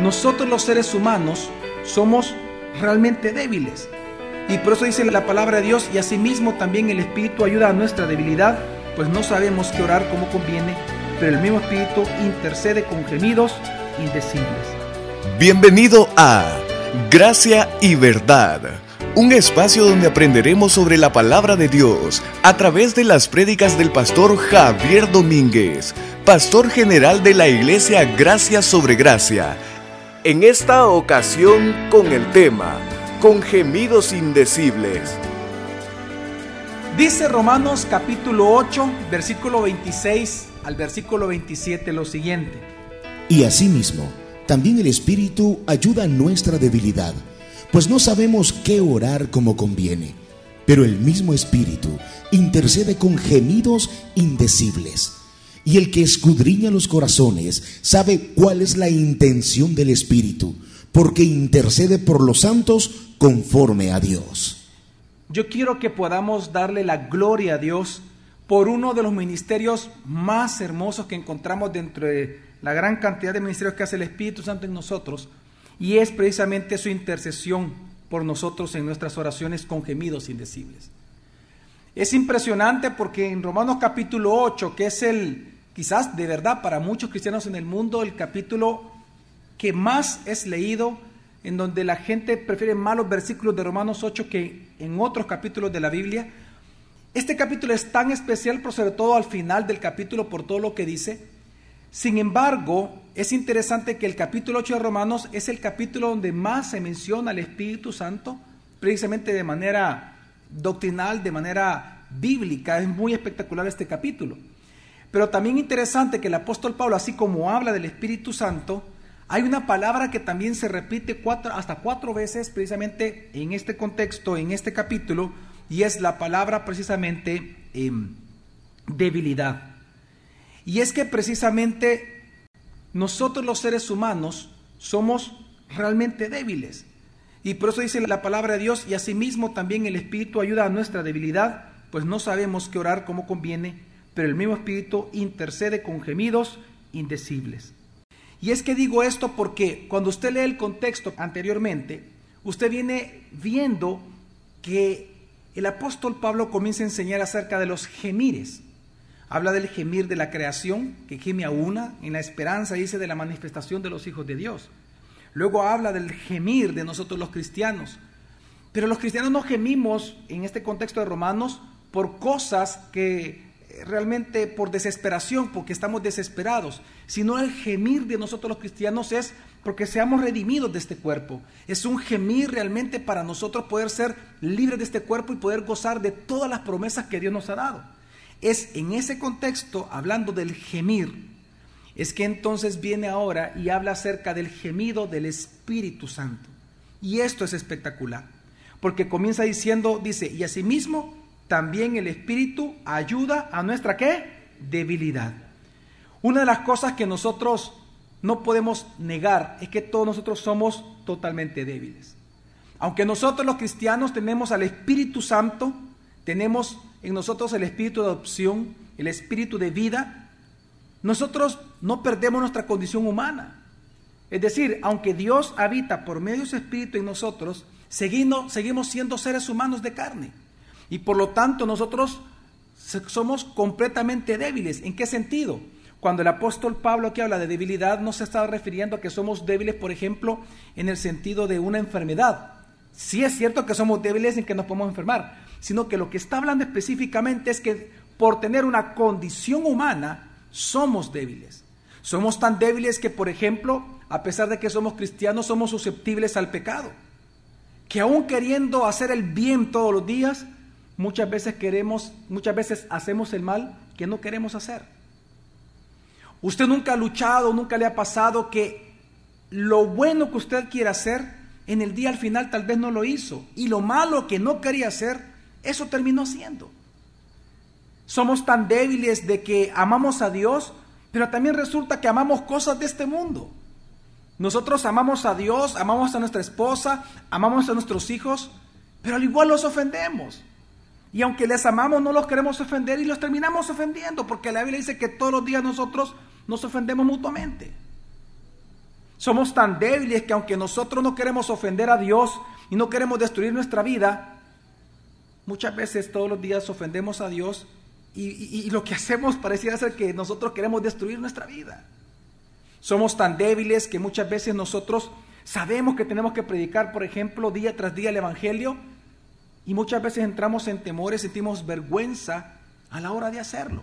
nosotros los seres humanos somos realmente débiles. Y por eso dice la palabra de Dios y asimismo también el Espíritu ayuda a nuestra debilidad, pues no sabemos qué orar como conviene, pero el mismo Espíritu intercede con gemidos indecibles. Bienvenido a Gracia y Verdad, un espacio donde aprenderemos sobre la palabra de Dios a través de las prédicas del pastor Javier Domínguez, pastor general de la iglesia Gracia sobre Gracia. En esta ocasión con el tema, con gemidos indecibles. Dice Romanos capítulo 8, versículo 26 al versículo 27 lo siguiente. Y asimismo, también el Espíritu ayuda a nuestra debilidad, pues no sabemos qué orar como conviene, pero el mismo Espíritu intercede con gemidos indecibles. Y el que escudriña los corazones sabe cuál es la intención del Espíritu, porque intercede por los santos conforme a Dios. Yo quiero que podamos darle la gloria a Dios por uno de los ministerios más hermosos que encontramos dentro de la gran cantidad de ministerios que hace el Espíritu Santo en nosotros, y es precisamente su intercesión por nosotros en nuestras oraciones con gemidos indecibles. Es impresionante porque en Romanos capítulo 8, que es el, quizás de verdad para muchos cristianos en el mundo, el capítulo que más es leído, en donde la gente prefiere más los versículos de Romanos 8 que en otros capítulos de la Biblia. Este capítulo es tan especial, pero sobre todo al final del capítulo por todo lo que dice. Sin embargo, es interesante que el capítulo 8 de Romanos es el capítulo donde más se menciona al Espíritu Santo, precisamente de manera doctrinal, de manera bíblica. Es muy espectacular este capítulo. Pero también interesante que el apóstol Pablo, así como habla del Espíritu Santo, hay una palabra que también se repite cuatro, hasta cuatro veces precisamente en este contexto, en este capítulo, y es la palabra precisamente em, debilidad. Y es que precisamente nosotros los seres humanos somos realmente débiles. Y por eso dice la palabra de Dios, y asimismo también el Espíritu ayuda a nuestra debilidad, pues no sabemos qué orar como conviene, pero el mismo Espíritu intercede con gemidos indecibles. Y es que digo esto porque cuando usted lee el contexto anteriormente, usted viene viendo que el apóstol Pablo comienza a enseñar acerca de los gemires. Habla del gemir de la creación, que gime a una, en la esperanza, dice, de la manifestación de los hijos de Dios. Luego habla del gemir de nosotros los cristianos. Pero los cristianos no gemimos en este contexto de Romanos por cosas que realmente por desesperación, porque estamos desesperados, sino el gemir de nosotros los cristianos es porque seamos redimidos de este cuerpo. Es un gemir realmente para nosotros poder ser libres de este cuerpo y poder gozar de todas las promesas que Dios nos ha dado. Es en ese contexto, hablando del gemir, es que entonces viene ahora y habla acerca del gemido del Espíritu Santo. Y esto es espectacular, porque comienza diciendo, dice, y asimismo también el Espíritu ayuda a nuestra qué? Debilidad. Una de las cosas que nosotros no podemos negar es que todos nosotros somos totalmente débiles. Aunque nosotros los cristianos tenemos al Espíritu Santo, tenemos en nosotros el espíritu de adopción, el espíritu de vida, nosotros no perdemos nuestra condición humana. Es decir, aunque Dios habita por medio de su espíritu en nosotros, seguimos, siendo seres humanos de carne. Y por lo tanto nosotros somos completamente débiles. ¿En qué sentido? Cuando el apóstol Pablo aquí habla de debilidad, no se está refiriendo a que somos débiles, por ejemplo, en el sentido de una enfermedad. Sí es cierto que somos débiles en que nos podemos enfermar, sino que lo que está hablando específicamente es que por tener una condición humana, somos débiles. Somos tan débiles que, por ejemplo, a pesar de que somos cristianos, somos susceptibles al pecado. Que aún queriendo hacer el bien todos los días, muchas veces queremos, muchas veces hacemos el mal que no queremos hacer. Usted nunca ha luchado, nunca le ha pasado que lo bueno que usted quiere hacer, en el día al final tal vez no lo hizo. Y lo malo que no quería hacer, eso terminó siendo. Somos tan débiles de que amamos a Dios, pero también resulta que amamos cosas de este mundo. Nosotros amamos a Dios, amamos a nuestra esposa, amamos a nuestros hijos, pero al igual los ofendemos. Y aunque les amamos, no los queremos ofender y los terminamos ofendiendo, porque la Biblia dice que todos los días nosotros nos ofendemos mutuamente. Somos tan débiles que aunque nosotros no queremos ofender a Dios y no queremos destruir nuestra vida, muchas veces todos los días ofendemos a Dios y, lo que hacemos pareciera ser que nosotros queremos destruir nuestra vida. Somos tan débiles que muchas veces nosotros sabemos que tenemos que predicar, por ejemplo, día tras día el Evangelio y muchas veces entramos en temores, sentimos vergüenza a la hora de hacerlo.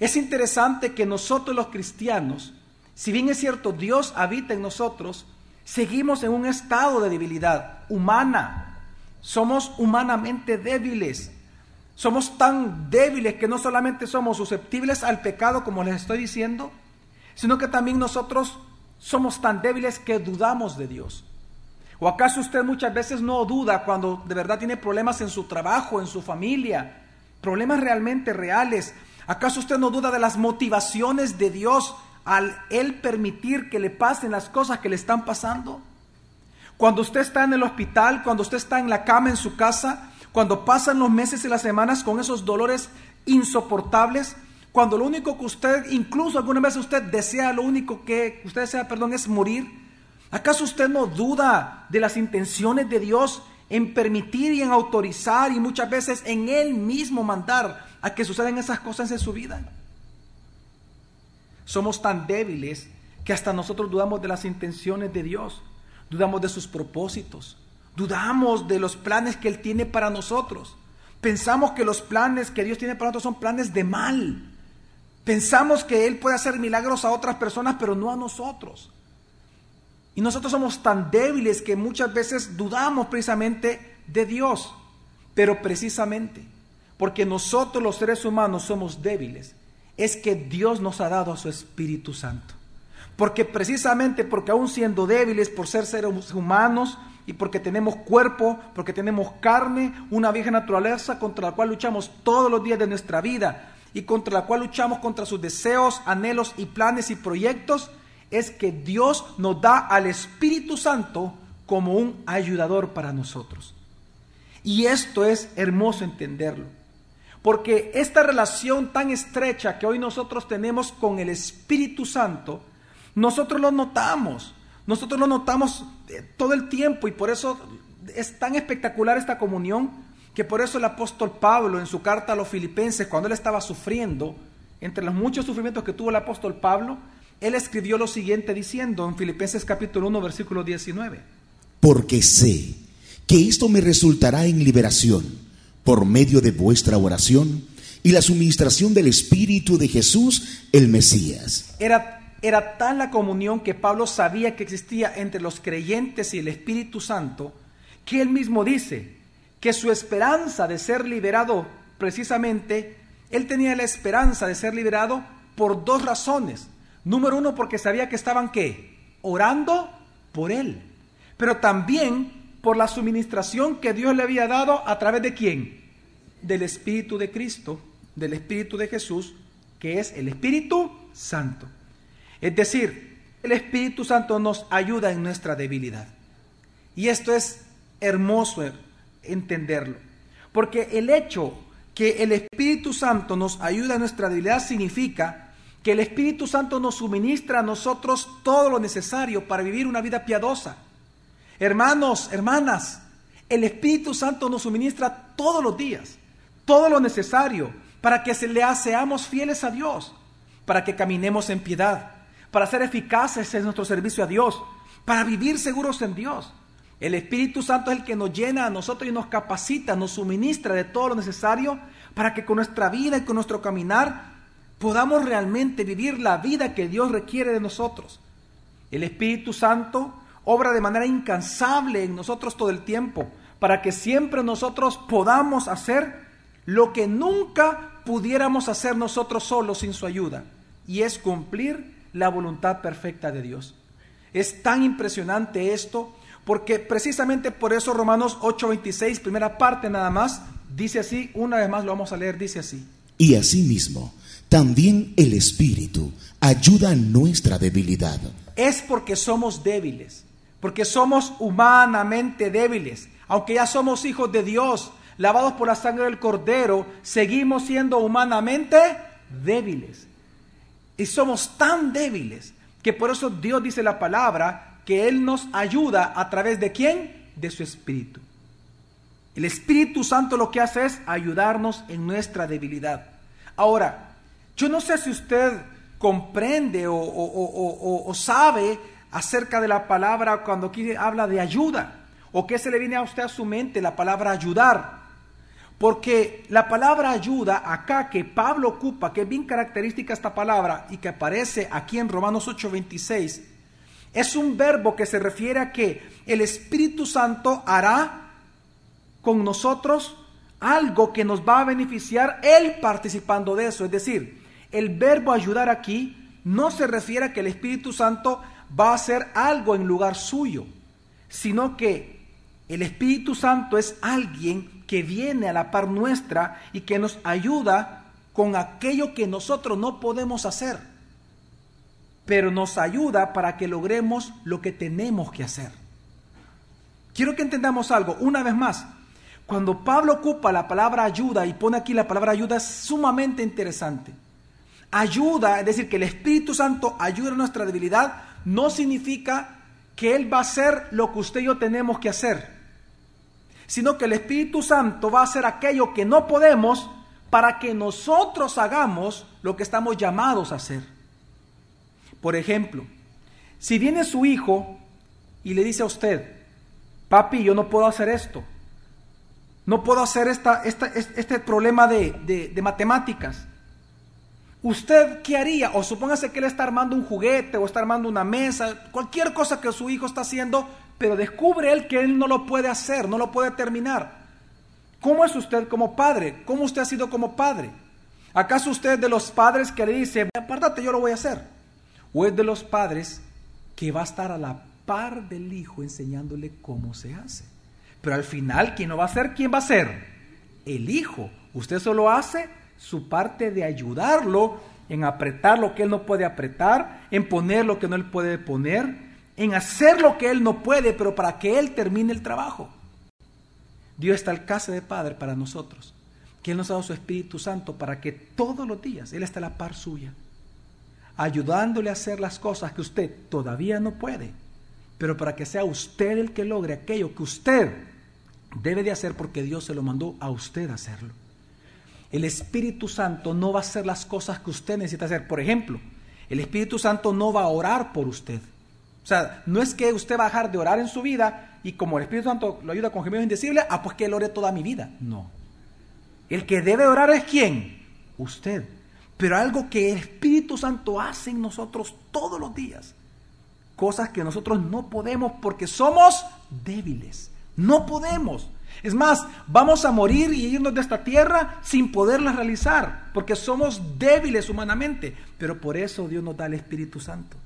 Es interesante que nosotros los cristianos, si bien es cierto Dios habita en nosotros, seguimos en un estado de debilidad humana. Somos humanamente débiles. Somos tan débiles que no solamente somos susceptibles al pecado, como les estoy diciendo, sino que también nosotros somos tan débiles que dudamos de Dios. ¿O acaso usted muchas veces no duda cuando de verdad tiene problemas en su trabajo, en su familia, problemas realmente reales? ¿Acaso usted no duda de las motivaciones de Dios al Él permitir que le pasen las cosas que le están pasando? Cuando usted está en el hospital, cuando usted está en la cama en su casa, cuando pasan los meses y las semanas con esos dolores insoportables, cuando lo único que usted, incluso alguna vez usted desea, lo único que usted desea, perdón, es morir, ¿acaso usted no duda de las intenciones de Dios en permitir y en autorizar y muchas veces en Él mismo mandar a que sucedan esas cosas en su vida? Somos tan débiles que hasta nosotros dudamos de las intenciones de Dios, dudamos de sus propósitos, dudamos de los planes que Él tiene para nosotros. Pensamos que los planes que Dios tiene para nosotros son planes de mal. Pensamos que Él puede hacer milagros a otras personas, pero no a nosotros. Y nosotros somos tan débiles que muchas veces dudamos precisamente de Dios. Pero precisamente porque nosotros los seres humanos somos débiles, es que Dios nos ha dado a su Espíritu Santo. Porque precisamente porque aún siendo débiles por ser seres humanos y porque tenemos cuerpo, porque tenemos carne, una vieja naturaleza contra la cual luchamos todos los días de nuestra vida, y contra la cual luchamos contra sus deseos, anhelos y planes y proyectos, es que Dios nos da al Espíritu Santo como un ayudador para nosotros. Y esto es hermoso entenderlo, porque esta relación tan estrecha que hoy nosotros tenemos con el Espíritu Santo, nosotros lo notamos, nosotros lo notamos eh, todo el tiempo y por eso es tan espectacular esta comunión que por eso el apóstol Pablo en su carta a los filipenses, cuando él estaba sufriendo, entre los muchos sufrimientos que tuvo el apóstol Pablo, él escribió lo siguiente diciendo en Filipenses capítulo 1 versículo 19. Porque sé que esto me resultará en liberación por medio de vuestra oración y la suministración del Espíritu de Jesús, el Mesías. Era, era tal la comunión que Pablo sabía que existía entre los creyentes y el Espíritu Santo, que él mismo dice, que su esperanza de ser liberado, precisamente, él tenía la esperanza de ser liberado por dos razones. Número uno, porque sabía que estaban qué? Orando por él. Pero también por la suministración que Dios le había dado a través de quién? Del Espíritu de Cristo, del Espíritu de Jesús, que es el Espíritu Santo. Es decir, el Espíritu Santo nos ayuda en nuestra debilidad. Y esto es hermoso, entenderlo. Porque el hecho que el Espíritu Santo nos ayuda a nuestra debilidad significa que el Espíritu Santo nos suministra a nosotros todo lo necesario para vivir una vida piadosa. Hermanos, hermanas, el Espíritu Santo nos suministra todos los días todo lo necesario para que se le seamos fieles a Dios, para que caminemos en piedad, para ser eficaces en nuestro servicio a Dios, para vivir seguros en Dios. El Espíritu Santo es el que nos llena a nosotros y nos capacita, nos suministra de todo lo necesario para que con nuestra vida y con nuestro caminar podamos realmente vivir la vida que Dios requiere de nosotros. El Espíritu Santo obra de manera incansable en nosotros todo el tiempo para que siempre nosotros podamos hacer lo que nunca pudiéramos hacer nosotros solos sin su ayuda, y es cumplir la voluntad perfecta de Dios. Es tan impresionante esto porque precisamente por eso Romanos 8:26, primera parte nada más, dice así, una vez más lo vamos a leer, dice así. Y asimismo, también el Espíritu ayuda a nuestra debilidad. Es porque somos débiles, porque somos humanamente débiles. Aunque ya somos hijos de Dios, lavados por la sangre del Cordero, seguimos siendo humanamente débiles. Y somos tan débiles Que por eso Dios dice la palabra que Él nos ayuda a través de quién? De su Espíritu. El Espíritu Santo lo que hace es ayudarnos en nuestra debilidad. Ahora, yo no sé si usted comprende o, sabe acerca de la palabra cuando aquí habla de ayuda, o qué se le viene a usted a su mente la palabra ayudar. Porque la palabra ayuda acá que Pablo ocupa, que es bien característica esta palabra y que aparece aquí en Romanos 8:26, es un verbo que se refiere a que el Espíritu Santo hará con nosotros algo que nos va a beneficiar él participando de eso. Es decir, el verbo ayudar aquí no se refiere a que el Espíritu Santo va a hacer algo en lugar suyo, sino que el Espíritu Santo es alguien que viene a la par nuestra y que nos ayuda con aquello que nosotros no podemos hacer, pero nos ayuda para que logremos lo que tenemos que hacer. Quiero que entendamos algo, una vez más, cuando Pablo ocupa la palabra ayuda y pone aquí la palabra ayuda es sumamente interesante. Ayuda, es decir, que el Espíritu Santo ayuda a nuestra debilidad, no significa que Él va a hacer lo que usted y yo tenemos que hacer sino que el Espíritu Santo va a hacer aquello que no podemos para que nosotros hagamos lo que estamos llamados a hacer. Por ejemplo, si viene su hijo y le dice a usted, papi, yo no puedo hacer esto, no puedo hacer esta, este problema de, de matemáticas, ¿usted qué haría? O supóngase que él está armando un juguete o está armando una mesa, cualquier cosa que su hijo está haciendo, pero descubre él que él no lo puede hacer, no lo puede terminar. ¿Cómo es usted como padre? ¿Cómo usted ha sido como padre? ¿Acaso usted es de los padres que le dice, apártate, yo lo voy a hacer? ¿O es de los padres que va a estar a la par del hijo enseñándole cómo se hace? Pero al final, ¿quién no va a hacer? ¿Quién va a ser? El hijo. Usted solo hace su parte de ayudarlo en apretar lo que él no puede apretar, en poner lo que no él puede poner, en hacer lo que Él no puede, pero para que Él termine el trabajo. Dios está al casa de Padre para nosotros, que Él nos ha dado su Espíritu Santo para que todos los días Él esté a la par suya, ayudándole a hacer las cosas que usted todavía no puede, pero para que sea usted el que logre aquello que usted debe de hacer porque Dios se lo mandó a usted hacerlo. El Espíritu Santo no va a hacer las cosas que usted necesita hacer. Por ejemplo, el Espíritu Santo no va a orar por usted. O sea, no es que usted va a dejar de orar en su vida y como el Espíritu Santo lo ayuda con gemidos indecibles, ah, pues que él ore toda mi vida. No. El que debe orar es quién? Usted. Pero algo que el Espíritu Santo hace en nosotros todos los días. Cosas que nosotros no podemos porque somos débiles. No podemos. Es más, vamos a morir y irnos de esta tierra sin poderlas realizar, porque somos débiles humanamente. Pero por eso Dios nos da el Espíritu Santo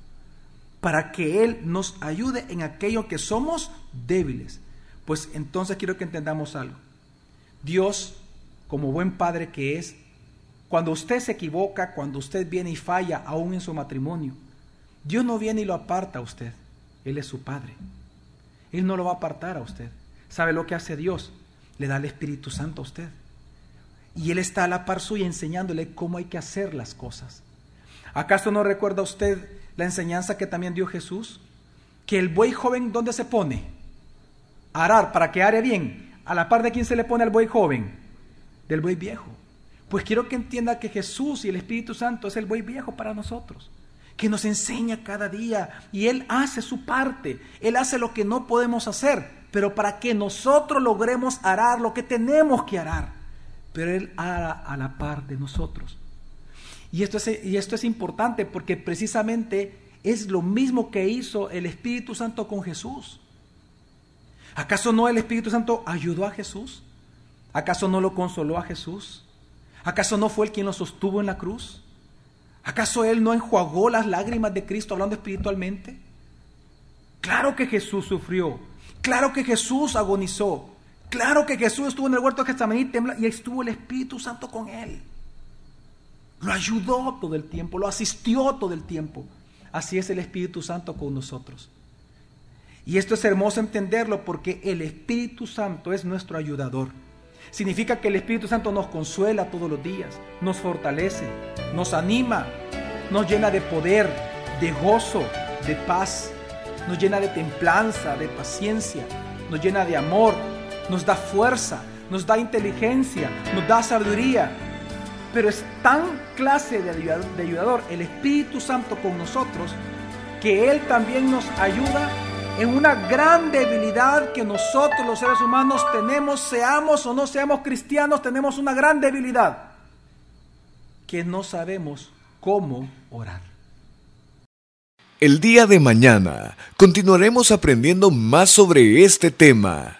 para que Él nos ayude en aquello que somos débiles. Pues entonces quiero que entendamos algo. Dios, como buen padre que es, cuando usted se equivoca, cuando usted viene y falla aún en su matrimonio, Dios no viene y lo aparta a usted. Él es su padre. Él no lo va a apartar a usted. ¿Sabe lo que hace Dios? Le da el Espíritu Santo a usted. Y Él está a la par suya enseñándole cómo hay que hacer las cosas. ¿Acaso no recuerda usted la enseñanza que también dio Jesús? Que el buey joven, ¿dónde se pone? arar, para que are bien. ¿A la par de quién se le pone al buey joven? Del buey viejo. Pues quiero que entienda que Jesús y el Espíritu Santo es el buey viejo para nosotros, que nos enseña cada día y Él hace su parte, Él hace lo que no podemos hacer, pero para que nosotros logremos arar lo que tenemos que arar, pero Él ara a la par de nosotros. Y esto, es, y esto es importante porque precisamente es lo mismo que hizo el Espíritu Santo con Jesús. ¿Acaso no el Espíritu Santo ayudó a Jesús? ¿Acaso no lo consoló a Jesús? ¿Acaso no fue el quien lo sostuvo en la cruz? ¿Acaso Él no enjuagó las lágrimas de Cristo hablando espiritualmente? Claro que Jesús sufrió, claro que Jesús agonizó, claro que Jesús estuvo en el huerto de Getsemaní y estuvo el Espíritu Santo con Él. Lo ayudó todo el tiempo, lo asistió todo el tiempo. Así es el Espíritu Santo con nosotros. Y esto es hermoso entenderlo porque el Espíritu Santo es nuestro ayudador. Significa que el Espíritu Santo nos consuela todos los días, nos fortalece, nos anima, nos llena de poder, de gozo, de paz, nos llena de templanza, de paciencia, nos llena de amor, nos da fuerza, nos da inteligencia, nos da sabiduría. Pero es tan clase de ayudador el Espíritu Santo con nosotros que Él también nos ayuda en una gran debilidad que nosotros los seres humanos tenemos, seamos o no seamos cristianos, tenemos una gran debilidad, que no sabemos cómo orar. El día de mañana continuaremos aprendiendo más sobre este tema.